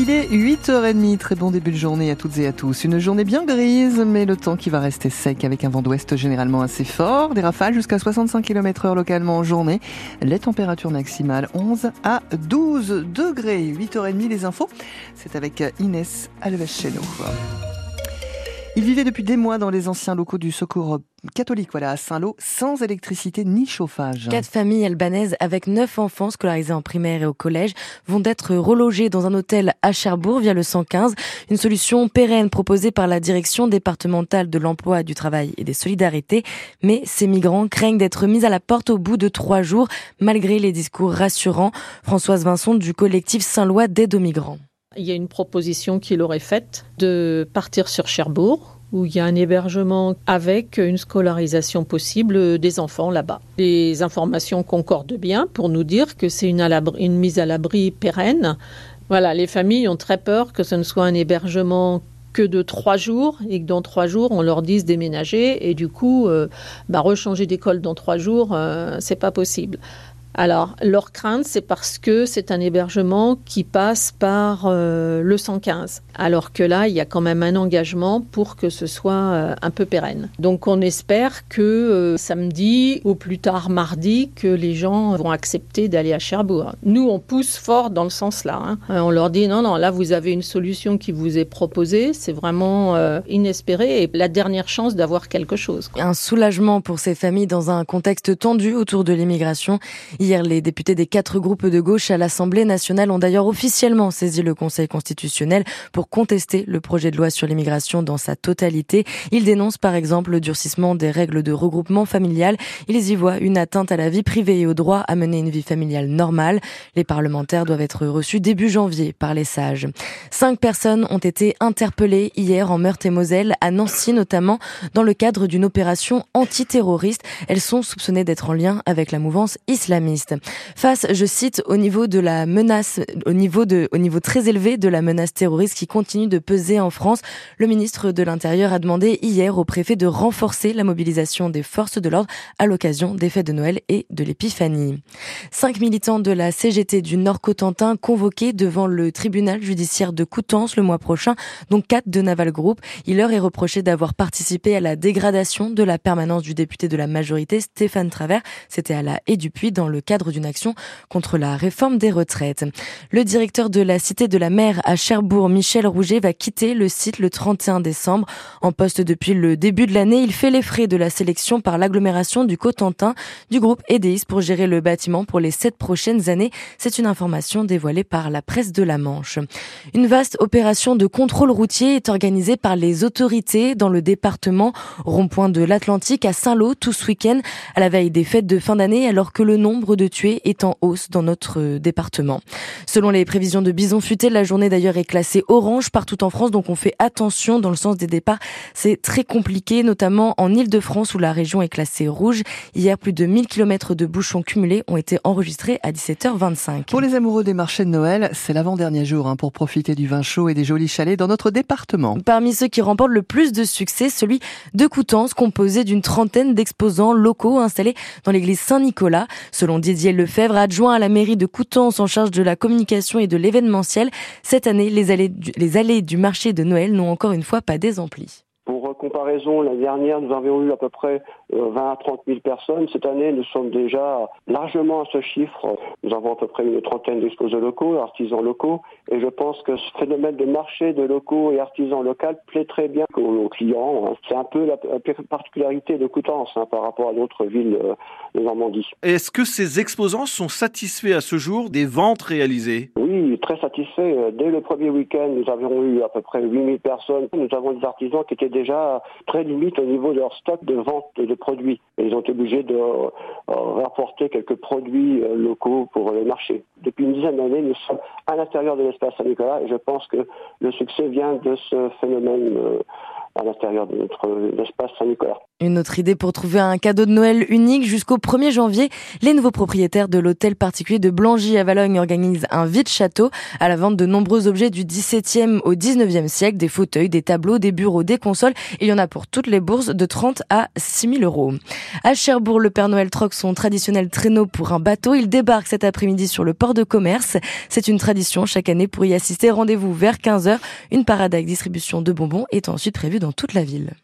Il est 8h30, très bon début de journée à toutes et à tous. Une journée bien grise, mais le temps qui va rester sec avec un vent d'ouest généralement assez fort, des rafales jusqu'à 65 km heure localement en journée. Les températures maximales 11 à 12 degrés. 8h30 les infos, c'est avec Inès Alves chez nous. Il vivait depuis des mois dans les anciens locaux du secours catholique voilà, à Saint-Lô, sans électricité ni chauffage. Quatre familles albanaises avec neuf enfants scolarisés en primaire et au collège vont être relogés dans un hôtel à Cherbourg via le 115. Une solution pérenne proposée par la direction départementale de l'emploi, du travail et des solidarités. Mais ces migrants craignent d'être mis à la porte au bout de trois jours, malgré les discours rassurants. Françoise Vincent du collectif Saint-Lois d'aide aux migrants. Il y a une proposition qu'il aurait faite de partir sur Cherbourg où il y a un hébergement avec une scolarisation possible des enfants là-bas. Les informations concordent bien pour nous dire que c'est une, mise à l'abri pérenne. Voilà, les familles ont très peur que ce ne soit un hébergement que de trois jours et que dans trois jours on leur dise déménager et du coup euh, bah, rechanger d'école dans trois jours euh, c'est pas possible. Alors, leur crainte, c'est parce que c'est un hébergement qui passe par euh, le 115, alors que là, il y a quand même un engagement pour que ce soit euh, un peu pérenne. Donc, on espère que euh, samedi ou plus tard mardi, que les gens vont accepter d'aller à Cherbourg. Nous, on pousse fort dans le sens là. Hein. On leur dit non, non, là, vous avez une solution qui vous est proposée, c'est vraiment inespéré et la dernière chance d'avoir quelque chose. Un soulagement pour ces familles dans un contexte tendu autour de l'immigration. Hier, les députés des quatre groupes de gauche à l'Assemblée nationale ont d'ailleurs officiellement saisi le Conseil constitutionnel pour contester le projet de loi sur l'immigration dans sa totalité. Ils dénoncent par exemple le durcissement des règles de regroupement familial. Ils y voient une atteinte à la vie privée et au droit à mener une vie familiale normale. Les parlementaires doivent être reçus début janvier par les sages. Cinq personnes ont été interpellées hier en Meurthe-et-Moselle, à Nancy notamment, dans le cadre d'une opération antiterroriste. Elles sont soupçonnées d'être en lien avec la mouvance islamiste. Face, je cite, au niveau de la menace, au niveau de, au niveau très élevé de la menace terroriste qui continue de peser en France, le ministre de l'Intérieur a demandé hier au préfet de renforcer la mobilisation des forces de l'ordre à l'occasion des fêtes de Noël et de l'Épiphanie. Cinq militants de la CGT du Nord-Cotentin convoqués devant le tribunal judiciaire de Coutances le mois prochain, dont quatre de Naval Group. Il leur est reproché d'avoir participé à la dégradation de la permanence du député de la majorité Stéphane Travers. C'était à la Haie du Puy dans le cadre d'une action contre la réforme des retraites. Le directeur de la Cité de la Mer à Cherbourg, Michel Rouget, va quitter le site le 31 décembre. En poste depuis le début de l'année, il fait les frais de la sélection par l'agglomération du Cotentin du groupe EDIS pour gérer le bâtiment pour les sept prochaines années. C'est une information dévoilée par la presse de la Manche. Une vaste opération de contrôle routier est organisée par les autorités dans le département rond-point de l'Atlantique à Saint-Lô tout ce week-end à la veille des fêtes de fin d'année alors que le nombre de tués est en hausse dans notre euh, département. Selon les prévisions de Bison Futé, la journée d'ailleurs est classée orange partout en France, donc on fait attention dans le sens des départs. C'est très compliqué, notamment en Ile-de-France où la région est classée rouge. Hier, plus de 1000 km de bouchons cumulés ont été enregistrés à 17h25. Pour les amoureux des marchés de Noël, c'est l'avant-dernier jour hein, pour profiter du vin chaud et des jolis chalets dans notre département. Parmi ceux qui remportent le plus de succès, celui de Coutances, composé d'une trentaine d'exposants locaux installés dans l'église Saint-Nicolas. Selon Didier Lefebvre, adjoint à la mairie de Coutances en charge de la communication et de l'événementiel. Cette année, les allées du, marché de Noël n'ont encore une fois pas désempli. Pour comparaison, l'année dernière, nous avions eu à peu près 20 euh, à 30 000 personnes. Cette année, nous sommes déjà largement à ce chiffre. Nous avons à peu près une trentaine d'exposants locaux, artisans locaux, et je pense que ce phénomène de marché de locaux et artisans locaux plaît très bien aux, clients. Hein. C'est un peu la, particularité de Coutances hein, par rapport à d'autres villes euh, de Normandie. Est-ce que ces exposants sont satisfaits à ce jour des ventes réalisées? Oui, très satisfaits. Dès le premier week-end, nous avions eu à peu près 8 000 personnes. Nous avons des artisans qui étaient déjà très limites au niveau de leur stock de vente de produits. Et ils ont été obligés de euh, rapporter quelques produits euh, locaux pour le marché. Depuis une dizaine d'années, nous sommes à l'intérieur de l'espace Et je pense que le succès vient de ce phénomène euh, à l'intérieur de notre espace Saint-Nicolas. Une autre idée pour trouver un cadeau de Noël unique jusqu'au 1er janvier, les nouveaux propriétaires de l'hôtel particulier de Blangy à Valogne organisent un vide château à la vente de nombreux objets du 17e au 19e siècle, des fauteuils, des tableaux, des bureaux, des consoles. Il y en a pour toutes les bourses de 30 à 6 000 euros. À Cherbourg, le Père Noël troque son traditionnel traîneau pour un bateau. Il débarque cet après-midi sur le port de commerce. C'est une tradition chaque année pour y assister. Rendez-vous vers 15h. Une parade avec distribution de bonbons est ensuite prévue toute la ville.